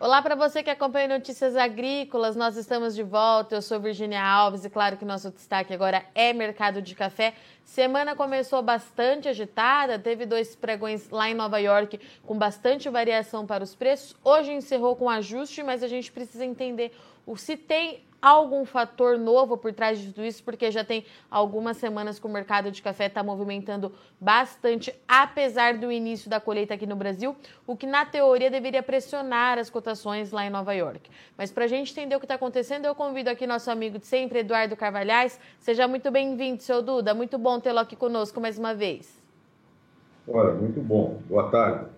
Olá para você que acompanha Notícias Agrícolas, nós estamos de volta. Eu sou Virginia Alves e claro que nosso destaque agora é mercado de café. Semana começou bastante agitada, teve dois pregões lá em Nova York com bastante variação para os preços. Hoje encerrou com ajuste, mas a gente precisa entender se tem algum fator novo por trás de tudo isso, porque já tem algumas semanas que o mercado de café está movimentando bastante, apesar do início da colheita aqui no Brasil, o que na teoria deveria pressionar as cotações lá em Nova York. Mas para a gente entender o que está acontecendo, eu convido aqui nosso amigo de sempre, Eduardo Carvalhais. Seja muito bem-vindo, seu Duda. Muito bom tê-lo aqui conosco mais uma vez. Olha, muito bom. Boa tarde.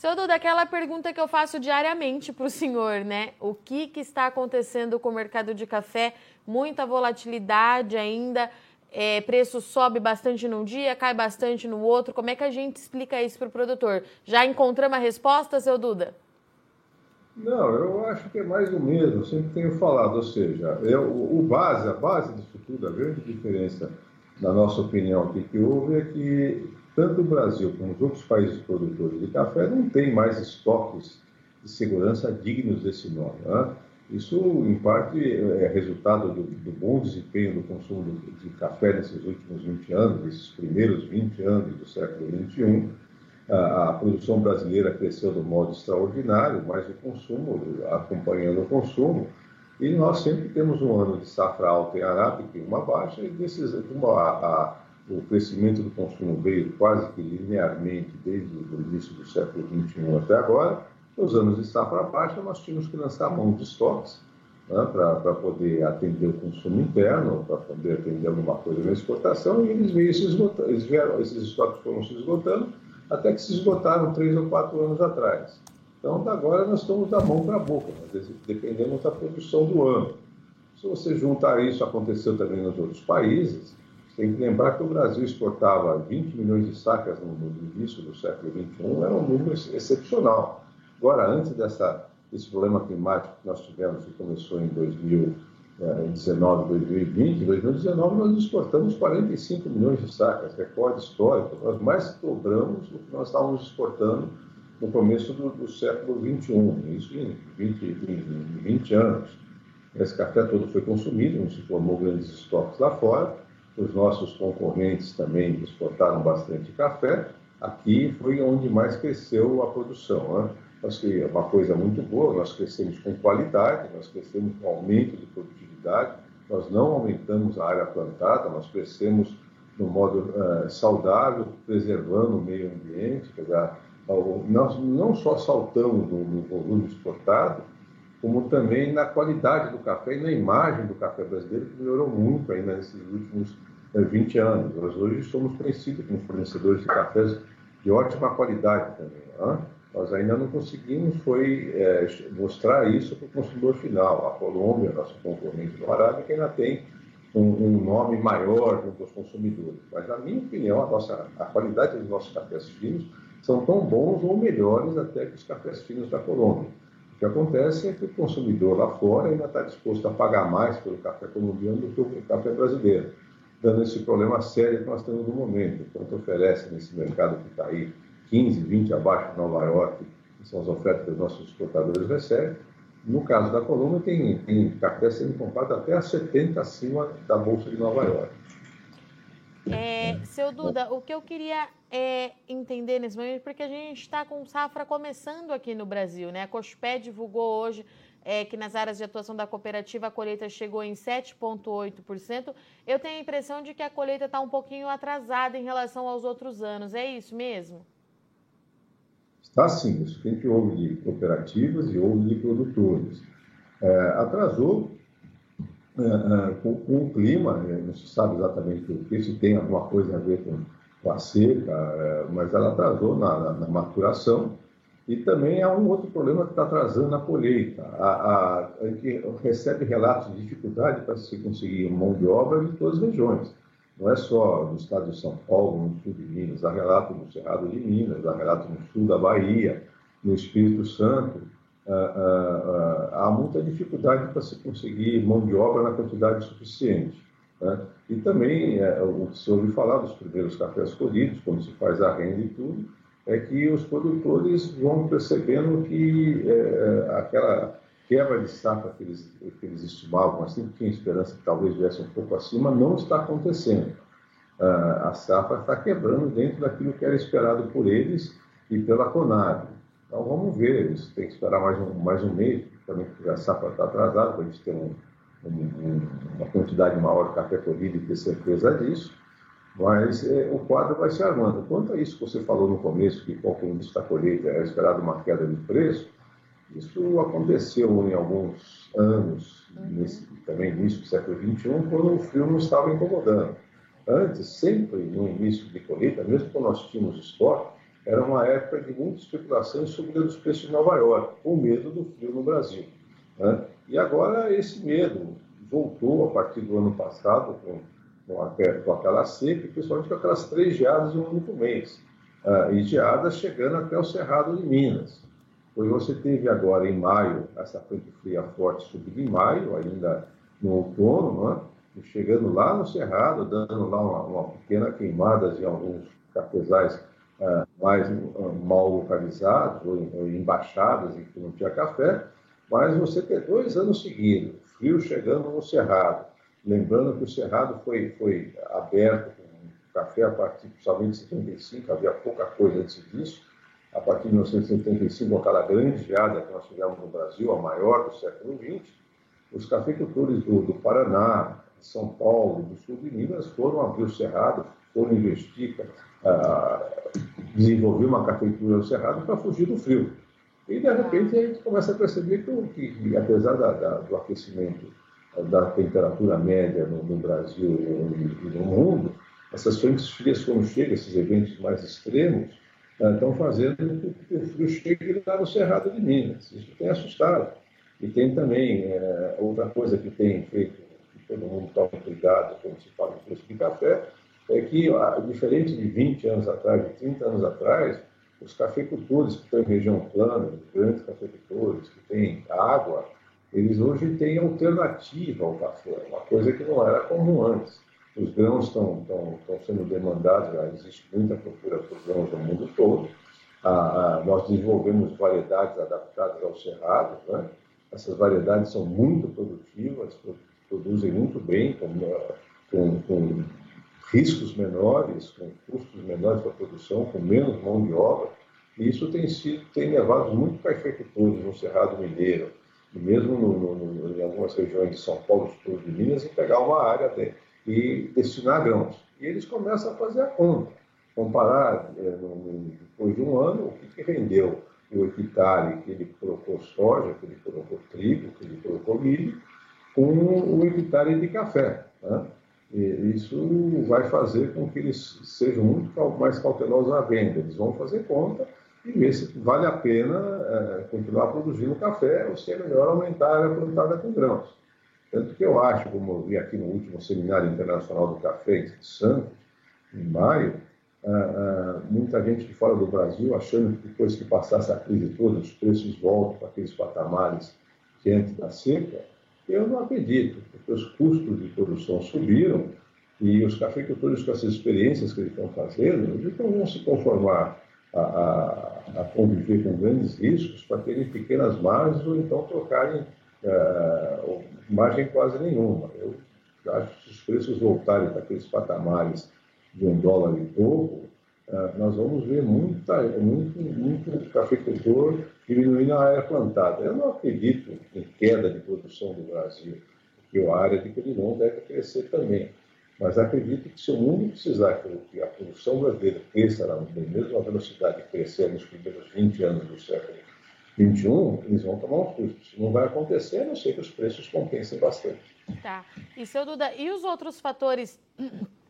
Seu Duda, aquela pergunta que eu faço diariamente para o senhor, né? O que, que está acontecendo com o mercado de café? Muita volatilidade ainda, é, preço sobe bastante num dia, cai bastante no outro. Como é que a gente explica isso para o produtor? Já encontramos a resposta, seu Duda? Não, eu acho que é mais do mesmo, sempre tenho falado, ou seja, eu, o base, a base disso tudo, a grande diferença, na nossa opinião aqui que houve é que tanto o Brasil como os outros países produtores de café não têm mais estoques de segurança dignos desse nome. Né? Isso, em parte, é resultado do, do, bom desempenho do consumo de café nesses últimos 20 anos, esses primeiros 20 anos do século XXI. A, a produção brasileira cresceu de modo extraordinário, mas o consumo, acompanhando o consumo, e nós sempre temos um ano de safra alta em arábica e uma baixa, e desses, a, o crescimento do consumo veio quase que linearmente desde o início do século XXI até agora. Nos anos de safra baixa, nós tínhamos que lançar mão de estoques né, para poder atender o consumo interno, para poder atender alguma coisa na exportação, e eles, veio se esgotando, eles vieram, esses estoques foram se esgotando até que se esgotaram três ou quatro anos atrás. Então, agora nós estamos da mão para a boca, dependemos da produção do ano. Se você juntar isso, aconteceu também nos outros países, tem que lembrar que o Brasil exportava 20 milhões de sacas no, no início do século XXI, era um número excepcional. Agora, antes dessa, desse problema climático que nós tivemos, que começou em 2019, 2020, em 2019 nós exportamos 45 milhões de sacas, recorde histórico. Nós mais dobramos do que nós estávamos exportando no começo do, do século XXI, isso em 20, em 20 anos. Esse café todo foi consumido, não se formou grandes estoques lá fora, os nossos concorrentes também exportaram bastante café. Aqui foi onde mais cresceu a produção. Né? Nós, é uma coisa muito boa, nós crescemos com qualidade, nós crescemos com aumento de produtividade, nós não aumentamos a área plantada, nós crescemos no modo uh, saudável, preservando o meio ambiente. Dizer, nós não só saltamos no, no volume exportado, como também na qualidade do café e na imagem do café brasileiro, que melhorou muito ainda nesses últimos 20 eh, anos. Nós hoje somos conhecidos como fornecedores de cafés de ótima qualidade também. Né? Nós ainda não conseguimos foi é, mostrar isso para o consumidor final. A Colômbia, nosso concorrente do Arábica, ainda tem um, um, nome maior junto aos consumidores. Mas, na minha opinião, a, nossa, a qualidade dos nossos cafés finos são tão bons ou melhores até que os cafés finos da Colômbia. O que acontece é que o consumidor lá fora ainda está disposto a pagar mais pelo café colombiano do que o café brasileiro dando esse problema sério que nós temos no momento. Quanto oferece nesse mercado que está aí 15, 20 abaixo de Nova York, que são as ofertas que os nossos exportadores recebem. No caso da Colômbia, tem, tem café sendo comprado até a 70 acima da Bolsa de Nova York. É, seu Duda, o que eu queria é, entender nesse momento, porque a gente está com safra começando aqui no Brasil, né? A Cospé divulgou hoje é, que nas áreas de atuação da cooperativa a colheita chegou em 7,8%. Eu tenho a impressão de que a colheita está um pouquinho atrasada em relação aos outros anos. É isso mesmo? Está sim. Isso que a gente ouve de cooperativas e ouve de produtores. É, atrasou é, é, com, com, o clima, é, não se sabe exatamente o que, se tem alguma coisa a ver com, com a seca, é, mas ela atrasou na, na, na maturação e também há um outro problema que está atrasando a colheita. A, a, a gente recebe relatos de dificuldade para se conseguir mão de obra de todas as regiões. Não é só no estado de São Paulo, no sul de Minas, há relato no Cerrado de Minas, há relato no sul da Bahia, no Espírito Santo. há muita dificuldade para se conseguir mão de obra na quantidade suficiente. Né? E também é, o que se ouve falar dos primeiros cafés colhidos, quando se faz a renda e tudo, é que os produtores vão percebendo que é, aquela quebra de safra que eles, que eles estimavam, assim, tinha esperança que talvez viesse um pouco acima, não está acontecendo. Uh, a safra está quebrando dentro daquilo que era esperado por eles e pela Conab. Então vamos ver, eles têm que esperar mais um, mais um mês, também porque a safra está atrasada, para a gente ter um, um, uma quantidade maior de café colhido e ter certeza disso. Mas é, o quadro vai se armando. Quanto a isso que você falou no começo, que qualquer início da colheita era esperado uma queda de preço, isso aconteceu em alguns anos, uhum. nesse, também início do século XXI, quando o frio não estava incomodando. Antes, sempre no início de colheita, mesmo quando nós tínhamos estoque, era uma época de muita especulação sobre os preços de Nova York, com medo do frio no Brasil. Né? E agora esse medo voltou a partir do ano passado, com com, a, com aquela seca, principalmente com aquelas três geadas em um único mês. Uh, e geadas chegando até o Cerrado de Minas. Pois você teve agora em maio, essa frente fria forte subindo em maio, ainda no outono, né? e chegando lá no Cerrado, dando lá uma, uma pequena queimada em alguns cafezais uh, mais uh, mal localizados, ou, ou embaixadas, em que não tinha café, mas você ter dois anos seguidos, frio chegando no Cerrado, Lembrando que o Cerrado foi, foi aberto com café a partir de 75, havia pouca coisa antes disso. A partir de 1975, aquela grande geada que nós tivemos no Brasil, a maior do século XX, os cafeicultores do, do Paraná, de São Paulo, do sul de Minas foram abrir o Cerrado, foram investir, uh, desenvolver uma cafeicultura no Cerrado para fugir do frio. E, de repente, a gente começa a perceber que, que apesar da, da, do aquecimento da temperatura média no, no Brasil e, no mundo, essas frentes frias, quando chegam, esses eventos mais extremos, uh, estão fazendo que o frio chegue lá no Cerrado de Minas. Isso tem assustado. E tem também uh, outra coisa que tem feito, que todo mundo toma cuidado quando se fala de preço de café, é que, diferente de 20 anos atrás, de 30 anos atrás, os cafeicultores que estão em região plana, os grandes cafeicultores que têm água, eles hoje têm alternativa ao café, uma coisa que não era comum antes. Os grãos estão, sendo demandados, já existe muita procura por grãos no mundo todo. Ah, ah, nós desenvolvemos variedades adaptadas ao cerrado, né? essas variedades são muito produtivas, produzem muito bem, com, com, com riscos menores, com custos menores para a produção, com menos mão de obra, e isso tem, sido, tem levado muito cafeicultores no Cerrado Mineiro, mesmo no, no, em algumas regiões de São Paulo, sul de Minas, e pegar uma área de, e destinar grãos. E eles começam a fazer a conta, comparar é, no, depois de um ano o que, que rendeu o hectare que ele colocou soja, que ele colocou trigo, que ele colocou milho, com o hectare de café. Né? Isso vai fazer com que eles sejam muito mais cautelosos à venda. Eles vão fazer conta e se vale a pena é, continuar produzindo café ou se é melhor aumentar a área plantada com grãos. Tanto que eu acho, como eu vi aqui no último Seminário Internacional do Café em Santos, em maio, ah, ah, muita gente de fora do Brasil achando que depois que passasse a crise toda, os preços voltam para aqueles patamares que antes da seca. Eu não acredito, porque os custos de produção subiram e os cafeicultores com essas experiências que eles estão fazendo, eles não vão se conformar a, a, a conviver com grandes riscos para terem pequenas margens ou então trocarem uh, margem quase nenhuma. Eu acho que se os preços voltarem para aqueles patamares de um dólar e pouco, uh, nós vamos ver muita, muito, muito cafeicultor diminuindo a área plantada. Eu não acredito em queda de produção do Brasil, porque a área de Quirinão deve crescer também. Mas acredito que se o mundo precisar que a produção brasileira cresça na mesma velocidade que cresceu nos primeiros 20 anos do século XXI, eles vão tomar um custo. Isso não vai acontecer, a não ser que os preços compensem bastante. Tá. E, seu Duda, e os outros fatores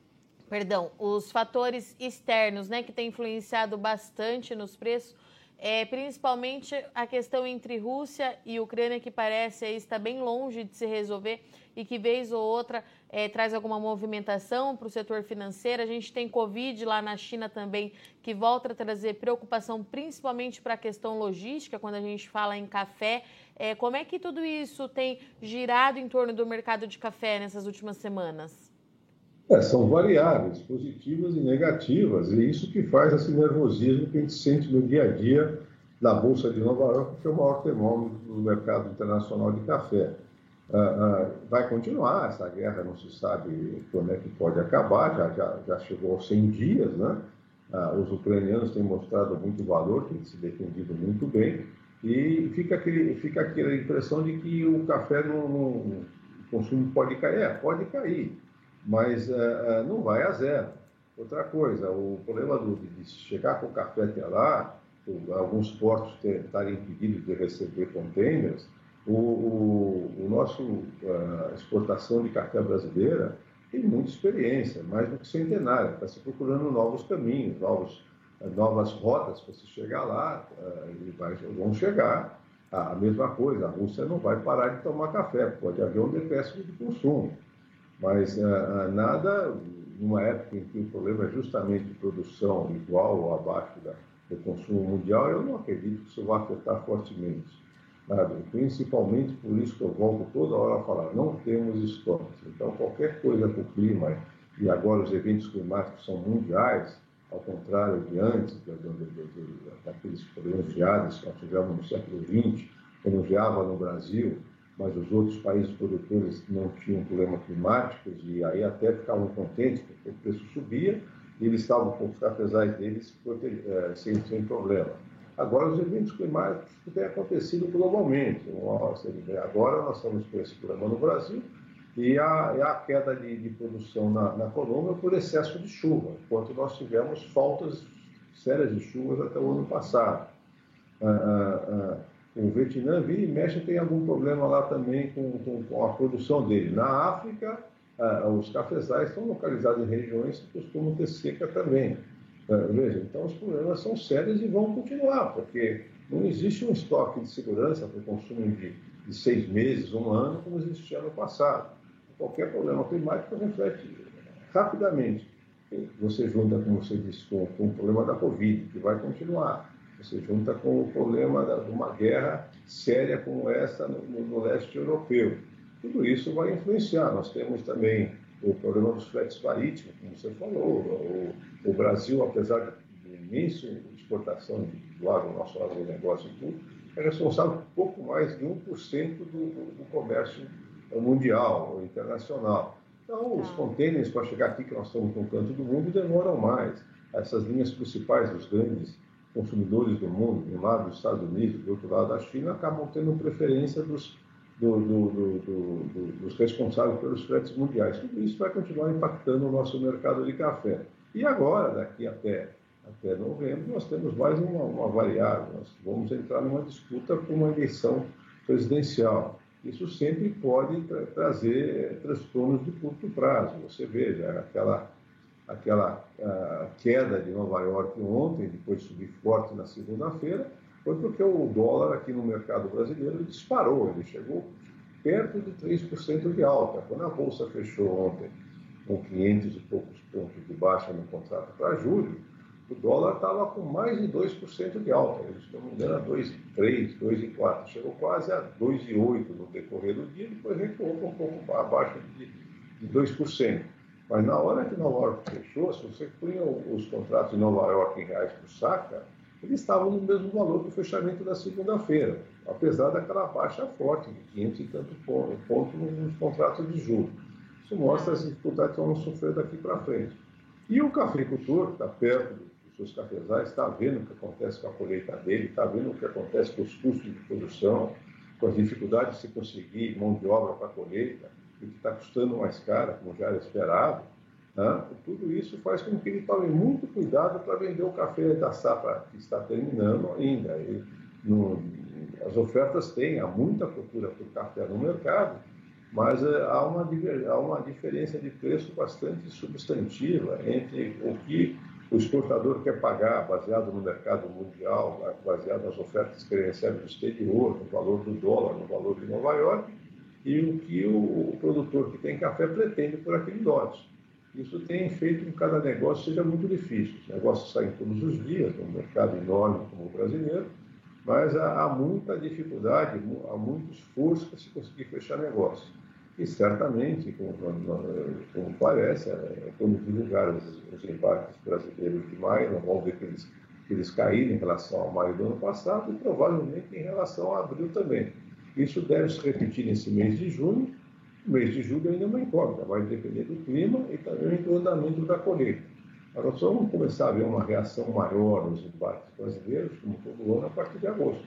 perdão, os fatores externos, né, que têm influenciado bastante nos preços, é, principalmente a questão entre Rússia e Ucrânia, que parece aí estar bem longe de se resolver e que vez ou outra é, traz alguma movimentação para o setor financeiro. A gente tem Covid lá na China também, que volta a trazer preocupação principalmente para a questão logística, quando a gente fala em café. É, como é que tudo isso tem girado em torno do mercado de café nessas últimas semanas? É, são variáveis positivas e negativas, e isso que faz esse nervosismo que a gente sente no dia a dia na Bolsa de Nova York, que é o maior termômetro do mercado internacional de café. Uh, uh, vai continuar essa guerra, não se sabe quando é que pode acabar, já, já, já chegou aos 100 dias, né? Uh, os ucranianos têm mostrado muito valor, têm se defendido muito bem, e fica, aquele, fica aquela impressão de que o café, no, no o consumo pode cair. É, pode cair, mas não vai a zero. Outra coisa, o problema do, de chegar com o café até lá, alguns portos estarem impedidos de receber containers, o, o, o nosso a exportação de café brasileira tem muita experiência, mais do que centenária, está se procurando novos caminhos, novos, novas rotas para se chegar lá, e vai, vão chegar. A mesma coisa, a Rússia não vai parar de tomar café, pode haver um decréscimo de consumo, mas nada, numa época em que o problema é justamente produção igual ou abaixo da, do consumo mundial, eu não acredito que isso vá afetar fortemente. Sabe? Principalmente por isso que eu volto toda hora a falar, não temos estoques. Então, qualquer coisa com o clima, e agora os eventos climáticos são mundiais, ao contrário de antes, daqueles problemas geados que nós tivemos no século XX, geava no Brasil, mas os outros países produtores não tinham problemas climáticos e aí até ficavam contentes porque o preço subia e eles estavam com os deles eh, sem, sem problema. Agora, os eventos climáticos têm acontecido globalmente. Agora, nós estamos com esse problema no Brasil e a, a queda de, de produção na, na, Colômbia por excesso de chuva, enquanto nós tivemos faltas sérias de chuvas até o ano passado. Ah, ah, ah, o Vietnã, vira e mexe, tem algum problema lá também com, com, com a produção dele. Na África, ah, os cafezais estão localizados em regiões que costumam ter seca também. É, veja, então os problemas são sérios e vão continuar, porque não existe um estoque de segurança para o consumo de, de seis meses, um ano, como existia no passado. Qualquer problema climático reflete rapidamente. Você junta, como você disse, com, com o problema da Covid, que vai continuar. Você junta com o problema da, de uma guerra séria como essa no, no leste europeu. Tudo isso vai influenciar. Nós temos também o problema dos fretes marítimos, como você falou. O, o Brasil, apesar de imensa exportação do agro, nosso agronegócio e tudo, é responsável por pouco mais de 1% do, do, do comércio mundial ou internacional. Então, os tá. contêineres para chegar aqui, que nós estamos no canto do mundo, demoram mais. Essas linhas principais dos grandes consumidores do mundo, de um lado dos Estados Unidos, do outro lado da China, acabam tendo preferência dos do, do, do, dos responsáveis pelos fretes mundiais. Tudo isso vai continuar impactando o nosso mercado de café. E agora, daqui até, até novembro, nós temos mais uma, uma variável. Nós vamos entrar numa disputa com uma eleição presidencial. Isso sempre pode tra trazer transtornos de curto prazo. Você veja aquela, aquela uh, queda de Nova York ontem, depois subir forte na segunda-feira, foi porque o dólar aqui no mercado brasileiro disparou, ele chegou perto de 3% de alta. Quando a Bolsa fechou ontem com 500 e poucos pontos de baixa no contrato para julho, o dólar estava com mais de 2% de alta. Se não me engano, a 2,3, 2,4. Chegou quase a 2,8 no decorrer do dia, depois recuou um pouco abaixo de, de 2%. Mas na hora que Nova York fechou, se você punha os contratos de Nova York em reais por saca, eles estavam no mesmo valor do fechamento da segunda-feira, apesar daquela baixa forte de 500 e tanto pontos nos contratos de julho. Isso mostra as dificuldades que vamos sofrer daqui para frente. E o cafeicultor, que está perto dos seus cafezais, está vendo o que acontece com a colheita dele, está vendo o que acontece com os custos de produção, com as dificuldades de se conseguir mão de obra para a colheita, e que está custando mais caro, como já era esperado. Né? Tudo isso faz com que ele tome muito cuidado para vender o café da safra que está terminando ainda. No, as ofertas têm, há muita procura por café no mercado, mas é, há, uma, há uma diferença de preço bastante substantiva entre o que o exportador quer pagar, baseado no mercado mundial, baseado nas ofertas que ele recebe do exterior, no valor do dólar, no valor de Nova York, e o que o, produtor que tem café pretende por aquele lote. Isso tem feito que cada negócio seja muito difícil. Os negócios saem todos os dias, num mercado enorme como o brasileiro, mas há, muita dificuldade, há muito esforço para se conseguir fechar negócio. E certamente, como, como parece, é, quando divulgar os, os embarques brasileiros de maio, nós vamos ver que eles, que eles caíram em relação ao maio do ano passado e provavelmente em relação a abril também. Isso deve se repetir nesse mês de junho. O mês de julho ainda é uma incógnita, vai depender do clima e também do andamento da colheita. Agora, só vamos começar a ver uma reação maior nos embarques brasileiros, como todo ano, a partir de agosto.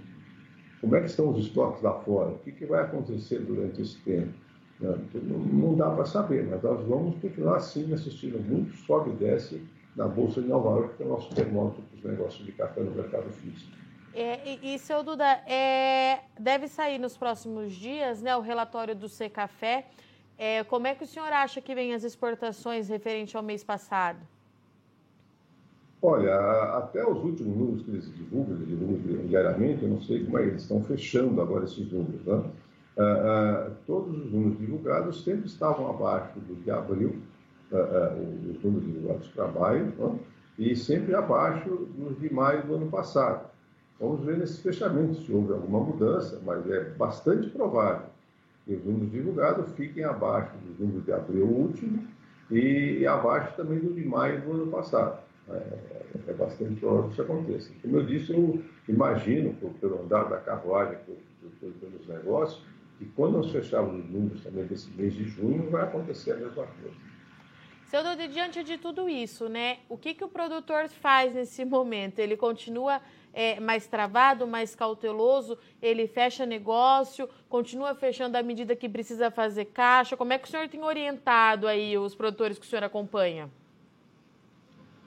Como é que estão os estoques lá fora? O que, que vai acontecer durante esse tempo? Não, não dá para saber, mas nós vamos continuar assim assistindo muito sobe e desce na Bolsa de Nova York, que é o nosso termômetro para os negócios de café no mercado físico. É, e, e, seu Duda, é, deve sair nos próximos dias né, o relatório do Secafé. É, como é que o senhor acha que vem as exportações referente ao mês passado? Olha, até os últimos números que eles divulgam, eles divulgam diariamente, eu não sei como é eles estão fechando agora esses números. Né? Ah, ah, todos os números divulgados sempre estavam abaixo do de abril, ah, ah os números divulgados para maio, né? e sempre abaixo dos de maio do ano passado. Vamos ver nesse fechamento se houve alguma mudança, mas é bastante provável que os números divulgados fiquem abaixo dos números de abril último e abaixo também do de maio do ano passado. É, é bastante provável que isso aconteça. Como eu disse, eu imagino, pelo andar da carruagem pelos negócios, que quando nós fecharmos os números também desse mês de junho, vai acontecer a mesma coisa. Seu Dodi, diante de tudo isso, né, o que, que o produtor faz nesse momento? Ele continua é, mais travado, mais cauteloso, ele fecha negócio, continua fechando à medida que precisa fazer caixa? Como é que o senhor tem orientado aí os produtores que o senhor acompanha?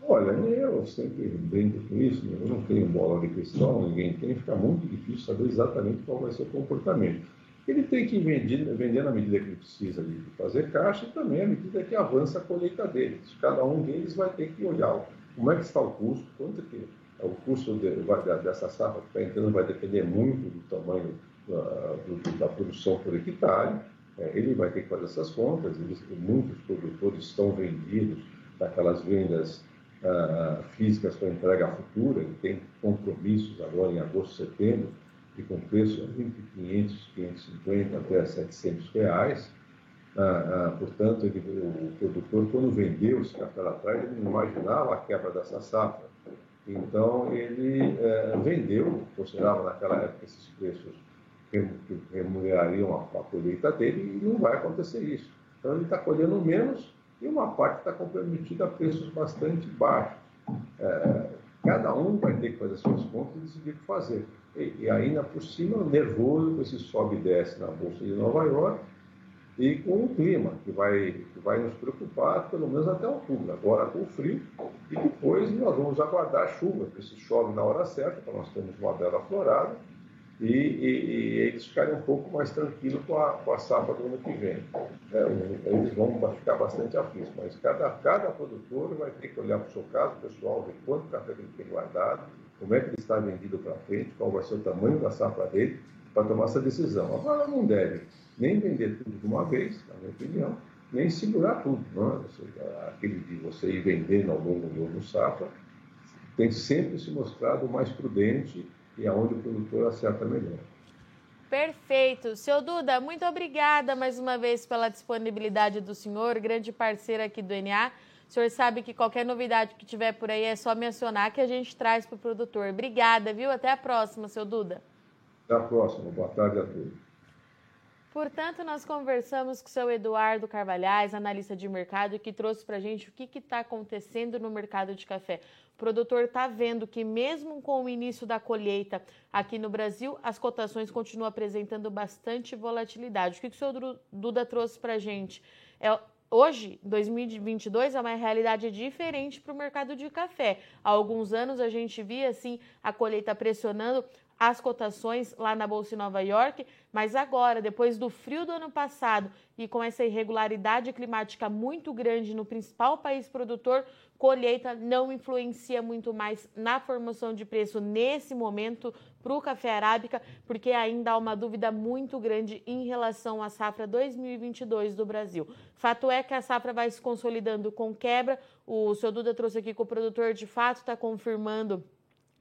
Olha, eu sempre brinco com isso, né? eu não tenho bola de cristal, ninguém tem, fica muito difícil saber exatamente qual vai ser o comportamento. Ele tem que vender, vender na medida que ele precisa de fazer caixa e também à medida que avança a colheita dele. Cada um deles vai ter que olhar como é que está o custo, quanto que o custo de, dessa safra que está entrando vai depender muito do tamanho da, do, da produção por hectare. É, ele vai ter que fazer essas contas. Eles, muitos produtores estão vendidos daquelas vendas uh, físicas para entrega futura, ele tem compromissos agora em agosto, setembro, e com preço entre 500, 550 até 700 reais. Uh, uh, portanto, ele, o produtor, quando vendeu esse café lá atrás, ele não imaginava a quebra dessa safra. Então, ele uh, vendeu, considerava naquela época esses preços que remunerariam a, a colheita dele, e não vai acontecer isso. Então, ele está colhendo menos e uma parte está comprometida a preços bastante baixos. É, cada um vai ter que fazer suas contas e decidir o que fazer. E, e ainda por cima, nervoso com esse sobe e desce na Bolsa de Nova York e com o clima, que vai, que vai nos preocupar pelo menos até outubro. Agora com o frio e depois nós vamos aguardar a chuva, porque se chove na hora certa, para nós termos uma bela florada, e, e, e, eles ficarem um pouco mais tranquilos com a, com a safra do ano que vem. É, eles vão ficar bastante aflitos, mas cada, cada produtor vai ter que olhar para o seu caso pessoal, ver quanto café ele tem guardado, como é que ele está vendido para frente, qual vai ser o tamanho da safra dele, para tomar essa decisão. Agora não deve nem vender tudo de uma vez, na minha opinião, nem segurar tudo. Não é? seja, aquele de você ir vendendo ao longo do ano safra, tem sempre se mostrado mais prudente e aonde o produtor acerta melhor. Perfeito. Seu Duda, muito obrigada mais uma vez pela disponibilidade do senhor, grande parceiro aqui do NA. O senhor sabe que qualquer novidade que tiver por aí é só mencionar que a gente traz para o produtor. Obrigada, viu? Até a próxima, seu Duda. Até a próxima. Boa tarde a todos. Portanto, nós conversamos com o seu Eduardo Carvalhais, analista de mercado, que trouxe para a gente o que está acontecendo no mercado de café. O produtor está vendo que, mesmo com o início da colheita aqui no Brasil, as cotações continuam apresentando bastante volatilidade. O que, que o senhor Duda trouxe para a gente? É, hoje, 2022, é uma realidade diferente para o mercado de café. Há alguns anos a gente via assim a colheita pressionando as cotações lá na Bolsa de Nova York, mas agora, depois do frio do ano passado e com essa irregularidade climática muito grande no principal país produtor, colheita não influencia muito mais na formação de preço nesse momento para o café arábica, porque ainda há uma dúvida muito grande em relação à safra 2022 do Brasil. Fato é que a safra vai se consolidando com quebra. O seu Duda trouxe aqui que o produtor de fato está confirmando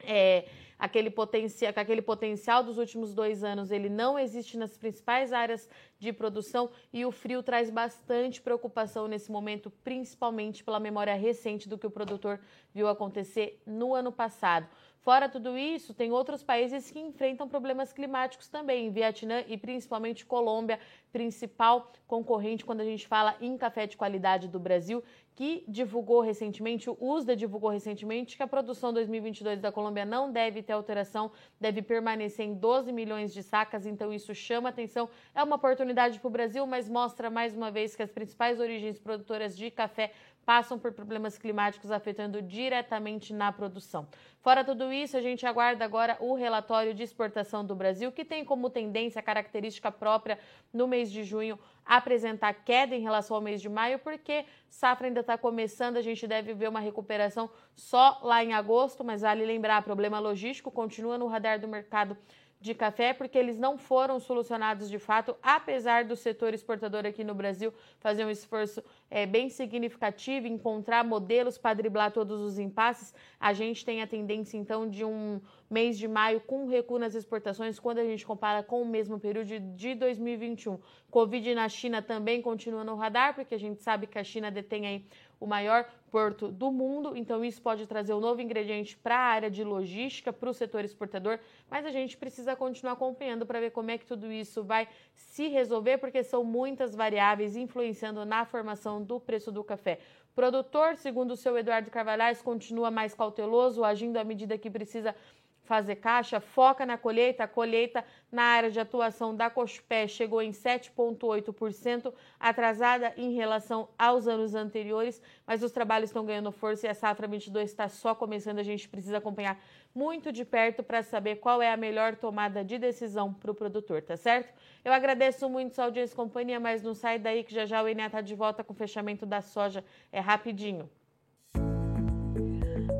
é, aquele potencial, aquele potencial dos últimos dois anos ele não existe nas principais áreas de produção e o frio traz bastante preocupação nesse momento, principalmente pela memória recente do que o produtor viu acontecer no ano passado. Fora tudo isso, tem outros países que enfrentam problemas climáticos também, Vietnã e principalmente Colômbia, principal concorrente quando a gente fala em café de qualidade do Brasil, que divulgou recentemente, o USDA divulgou recentemente que a produção 2022 da Colômbia não deve ter alteração, deve permanecer em 12 milhões de sacas, então isso chama atenção. É uma oportunidade para o Brasil, mas mostra mais uma vez que as principais origens produtoras de café passam por problemas climáticos afetando diretamente na produção. Fora tudo isso, a gente aguarda agora o relatório de exportação do Brasil, que tem como tendência característica própria no mês de junho apresentar queda em relação ao mês de maio, porque safra ainda está começando, a gente deve ver uma recuperação só lá em agosto, mas vale lembrar, problema logístico continua no radar do mercado de café, porque eles não foram solucionados de fato, apesar do setor exportador aqui no Brasil fazer um esforço é, bem significativo, encontrar modelos para driblar todos os impasses. A gente tem a tendência, então, de um mês de maio com recuo nas exportações, quando a gente compara com o mesmo período de 2021. Covid na China também continua no radar, porque a gente sabe que a China detém aí o maior porto do mundo, então isso pode trazer um novo ingrediente para a área de logística, para o setor exportador, mas a gente precisa continuar acompanhando para ver como é que tudo isso vai se resolver, porque são muitas variáveis influenciando na formação do preço do café. Produtor, segundo o seu Eduardo Carvalhais, continua mais cauteloso, agindo à medida que precisa fazer caixa, foca na colheita. A colheita na área de atuação da Cospé chegou em 7,8%, atrasada em relação aos anos anteriores, mas os trabalhos estão ganhando força e a safra 22 está só começando. A gente precisa acompanhar muito de perto para saber qual é a melhor tomada de decisão para o produtor, tá certo? Eu agradeço muito sua audiência e companhia, mas não sai daí que já já o Enea está de volta com o fechamento da soja. É rapidinho.